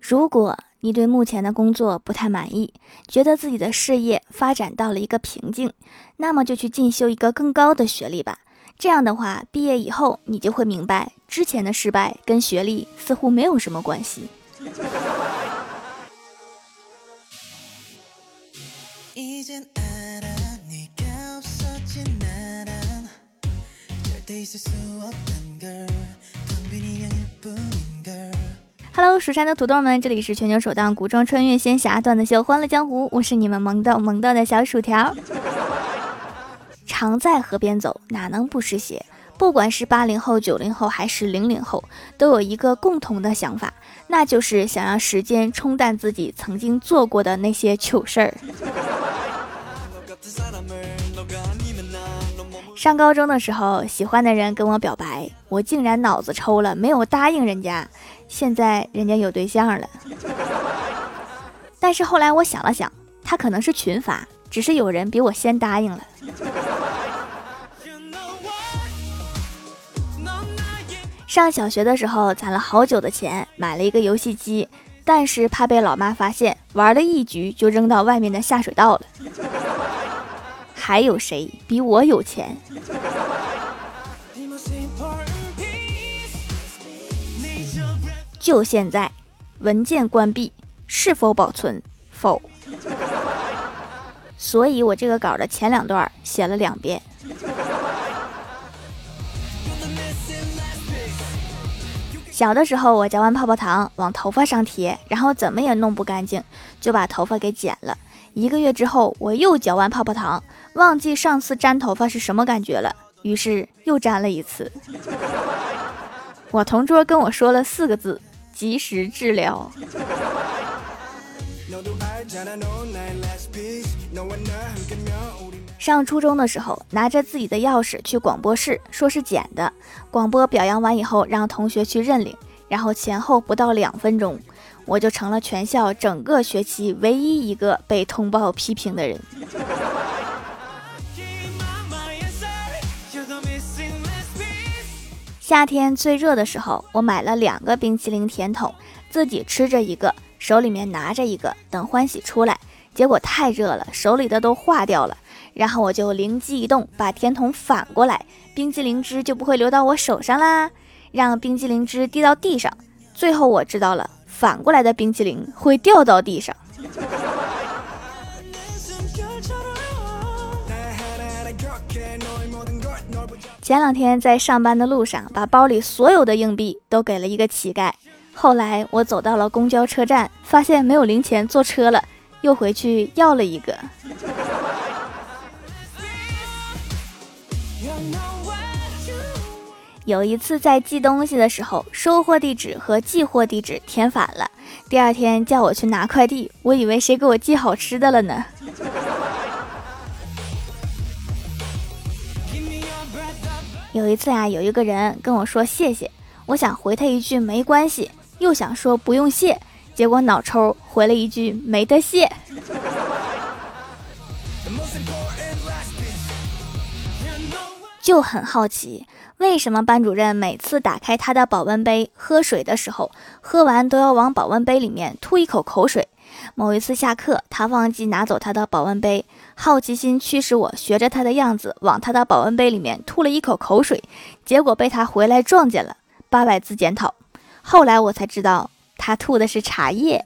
如果你对目前的工作不太满意，觉得自己的事业发展到了一个瓶颈，那么就去进修一个更高的学历吧。这样的话，毕业以后你就会明白，之前的失败跟学历似乎没有什么关系。Hello，蜀山的土豆们，这里是全球首档古装穿越仙侠段子秀《欢乐江湖》，我是你们萌豆萌豆的小薯条。常在河边走，哪能不湿鞋？不管是八零后、九零后还是零零后，都有一个共同的想法，那就是想让时间冲淡自己曾经做过的那些糗事儿。上高中的时候，喜欢的人跟我表白，我竟然脑子抽了，没有答应人家。现在人家有对象了，但是后来我想了想，他可能是群发，只是有人比我先答应了。上小学的时候攒了好久的钱买了一个游戏机，但是怕被老妈发现，玩了一局就扔到外面的下水道了。还有谁比我有钱？就现在，文件关闭，是否保存？否。所以我这个稿的前两段写了两遍。小的时候，我嚼完泡泡糖往头发上贴，然后怎么也弄不干净，就把头发给剪了。一个月之后，我又嚼完泡泡糖，忘记上次粘头发是什么感觉了，于是又粘了一次。我同桌跟我说了四个字：及时治疗。上初中的时候，拿着自己的钥匙去广播室，说是捡的。广播表扬完以后，让同学去认领，然后前后不到两分钟，我就成了全校整个学期唯一一个被通报批评的人。夏天最热的时候，我买了两个冰淇淋甜筒，自己吃着一个，手里面拿着一个，等欢喜出来。结果太热了，手里的都化掉了。然后我就灵机一动，把甜筒反过来，冰激凌汁就不会流到我手上啦，让冰激凌汁滴到地上。最后我知道了，反过来的冰淇淋会掉到地上。前两天在上班的路上，把包里所有的硬币都给了一个乞丐。后来我走到了公交车站，发现没有零钱坐车了，又回去要了一个。有一次在寄东西的时候，收货地址和寄货地址填反了。第二天叫我去拿快递，我以为谁给我寄好吃的了呢。有一次啊，有一个人跟我说谢谢，我想回他一句没关系，又想说不用谢，结果脑抽回了一句没得谢。就很好奇。为什么班主任每次打开他的保温杯喝水的时候，喝完都要往保温杯里面吐一口口水？某一次下课，他忘记拿走他的保温杯，好奇心驱使我学着他的样子往他的保温杯里面吐了一口口水，结果被他回来撞见了，八百字检讨。后来我才知道，他吐的是茶叶。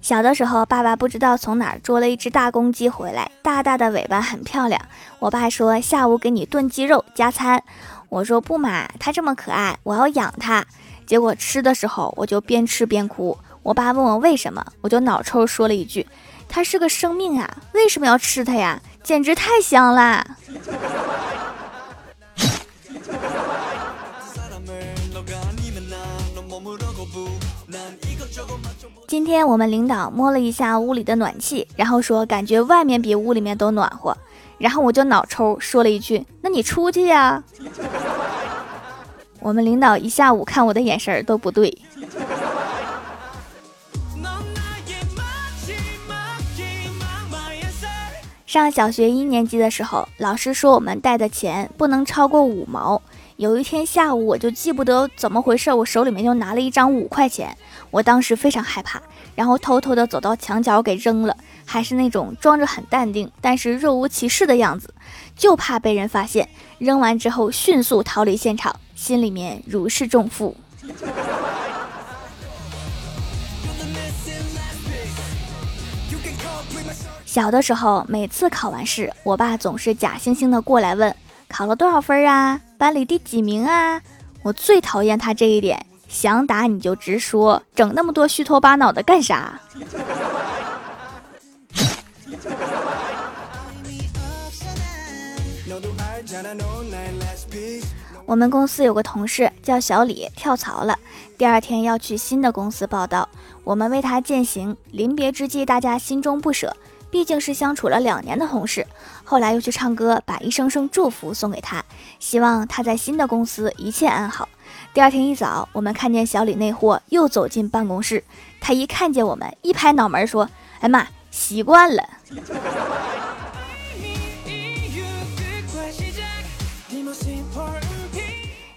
小的时候，爸爸不知道从哪儿捉了一只大公鸡回来，大大的尾巴很漂亮。我爸说下午给你炖鸡肉加餐，我说不嘛，它这么可爱，我要养它。结果吃的时候我就边吃边哭。我爸问我为什么，我就脑抽说了一句：“它是个生命啊，为什么要吃它呀？简直太香啦！”今天我们领导摸了一下屋里的暖气，然后说感觉外面比屋里面都暖和，然后我就脑抽说了一句：“那你出去呀。”我们领导一下午看我的眼神都不对。上小学一年级的时候，老师说我们带的钱不能超过五毛。有一天下午，我就记不得怎么回事，我手里面就拿了一张五块钱，我当时非常害怕，然后偷偷的走到墙角给扔了，还是那种装着很淡定，但是若无其事的样子，就怕被人发现。扔完之后迅速逃离现场，心里面如释重负。小的时候，每次考完试，我爸总是假惺惺的过来问：“考了多少分啊？班里第几名啊？”我最讨厌他这一点，想打你就直说，整那么多虚头巴脑的干啥？我们公司有个同事叫小李，跳槽了，第二天要去新的公司报道，我们为他践行。临别之际，大家心中不舍。毕竟是相处了两年的同事，后来又去唱歌，把一声声祝福送给他，希望他在新的公司一切安好。第二天一早，我们看见小李那货又走进办公室，他一看见我们，一拍脑门说：“哎妈，习惯了。”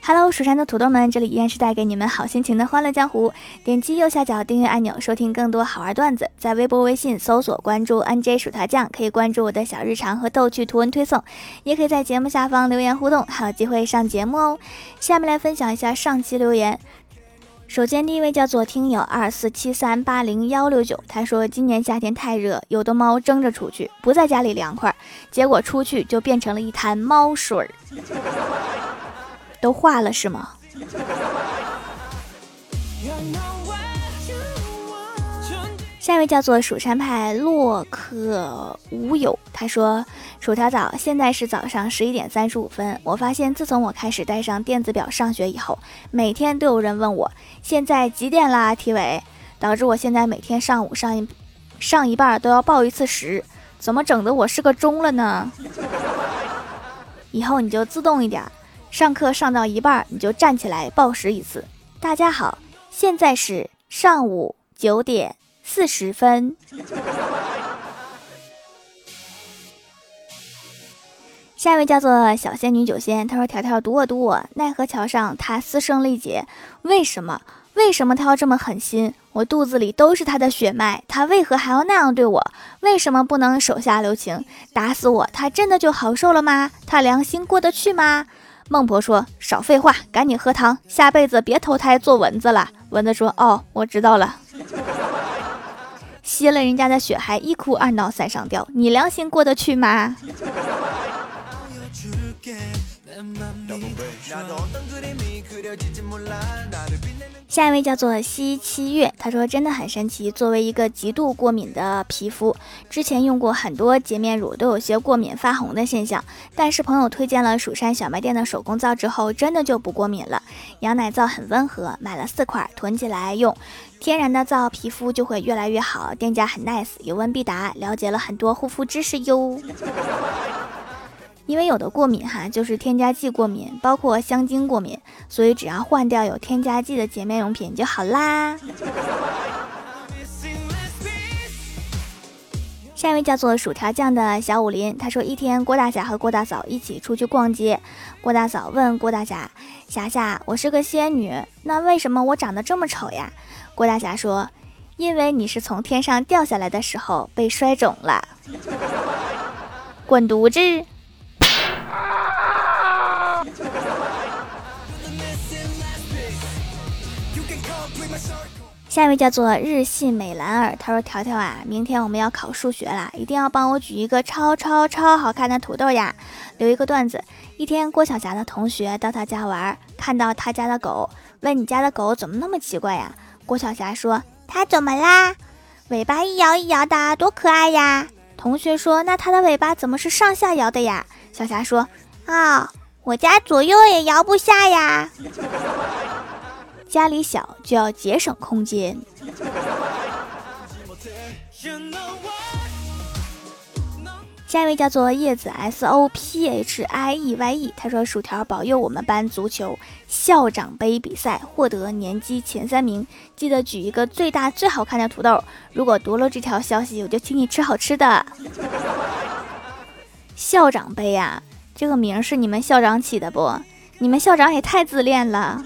Hello，蜀山的土豆们，这里依然是带给你们好心情的欢乐江湖。点击右下角订阅按钮，收听更多好玩段子。在微博、微信搜索关注 NJ 薯条酱，可以关注我的小日常和逗趣图文推送，也可以在节目下方留言互动，还有机会上节目哦。下面来分享一下上期留言。首先，第一位叫做听友二四七三八零幺六九，他说今年夏天太热，有的猫争着出去，不在家里凉快，结果出去就变成了一滩猫水儿。都化了是吗？下一位叫做蜀山派洛克无友，他说：“薯条早，现在是早上十一点三十五分。我发现自从我开始带上电子表上学以后，每天都有人问我现在几点啦？体委，导致我现在每天上午上一上一半都要报一次时，怎么整的我是个钟了呢？以后你就自动一点。”上课上到一半，你就站起来报时一次。大家好，现在是上午九点四十分。下一位叫做小仙女九仙，她说：“条条堵我堵我，奈何桥上他嘶声力竭，为什么？为什么他要这么狠心？我肚子里都是他的血脉，他为何还要那样对我？为什么不能手下留情，打死我？他真的就好受了吗？他良心过得去吗？”孟婆说：“少废话，赶紧喝汤，下辈子别投胎做蚊子了。”蚊子说：“哦，我知道了。”吸了人家的血还一哭二闹三上吊，你良心过得去吗？下一位叫做西七月，他说真的很神奇。作为一个极度过敏的皮肤，之前用过很多洁面乳，都有些过敏发红的现象。但是朋友推荐了蜀山小卖店的手工皂之后，真的就不过敏了。羊奶皂很温和，买了四块囤起来用，天然的皂皮肤就会越来越好。店家很 nice，有问必答，了解了很多护肤知识哟。因为有的过敏哈，就是添加剂过敏，包括香精过敏，所以只要换掉有添加剂的洁面用品就好啦。下一位叫做薯条酱的小武林，他说一天郭大侠和郭大嫂一起出去逛街，郭大嫂问郭大侠：“侠侠，我是个仙女，那为什么我长得这么丑呀？”郭大侠说：“因为你是从天上掉下来的时候被摔肿了。”滚犊子！下一位叫做日系美兰儿，他说：“条条啊，明天我们要考数学了，一定要帮我举一个超超超好看的土豆呀！”留一个段子：一天，郭晓霞的同学到他家玩，看到他家的狗，问：“你家的狗怎么那么奇怪呀？”郭晓霞说：“它怎么啦？尾巴一摇一摇的，多可爱呀！”同学说：“那它的尾巴怎么是上下摇的呀？”小霞说：“啊，我家左右也摇不下呀。”家里小就要节省空间。下一位叫做叶子 S O P H I E Y E，他说：“薯条保佑我们班足球校长杯比赛获得年级前三名，记得举一个最大最好看的土豆。如果读了这条消息，我就请你吃好吃的。”校长杯呀，这个名是你们校长起的不？你们校长也太自恋了。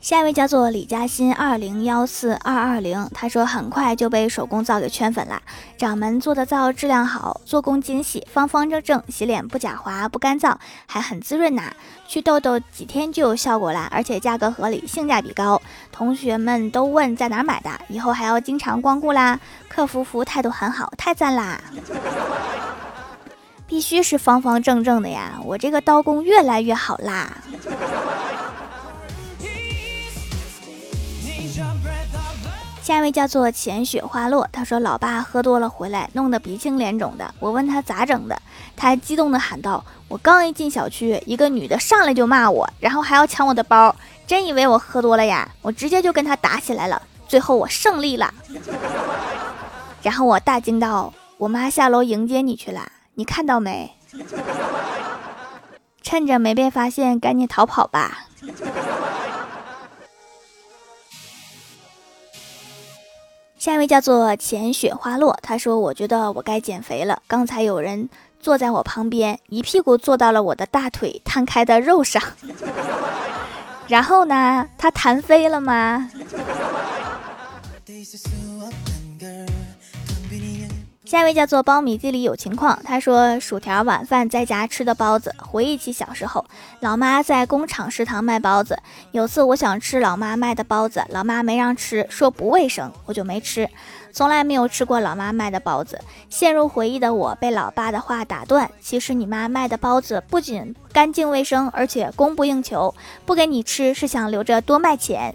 下一位叫做李嘉欣二零幺四二二零，他说很快就被手工皂给圈粉了。掌门做的皂质量好，做工精细，方方正正，洗脸不假滑不干燥，还很滋润呐。去痘痘几天就有效果啦，而且价格合理，性价比高。同学们都问在哪买的，以后还要经常光顾啦。客服服务态度很好，太赞啦！必须是方方正正的呀，我这个刀工越来越好啦。下一位叫做浅雪花落，他说老爸喝多了回来，弄得鼻青脸肿的。我问他咋整的，他激动的喊道：“我刚一进小区，一个女的上来就骂我，然后还要抢我的包，真以为我喝多了呀？我直接就跟他打起来了，最后我胜利了。然后我大惊道：我妈下楼迎接你去了，你看到没？趁着没被发现，赶紧逃跑吧。”下一位叫做浅雪花落，他说：“我觉得我该减肥了。刚才有人坐在我旁边，一屁股坐到了我的大腿摊开的肉上，然后呢，他弹飞了吗？” 下一位叫做苞米地里有情况，他说薯条晚饭在家吃的包子，回忆起小时候，老妈在工厂食堂卖包子。有次我想吃老妈卖的包子，老妈没让吃，说不卫生，我就没吃。从来没有吃过老妈卖的包子。陷入回忆的我被老爸的话打断，其实你妈卖的包子不仅干净卫生，而且供不应求，不给你吃是想留着多卖钱。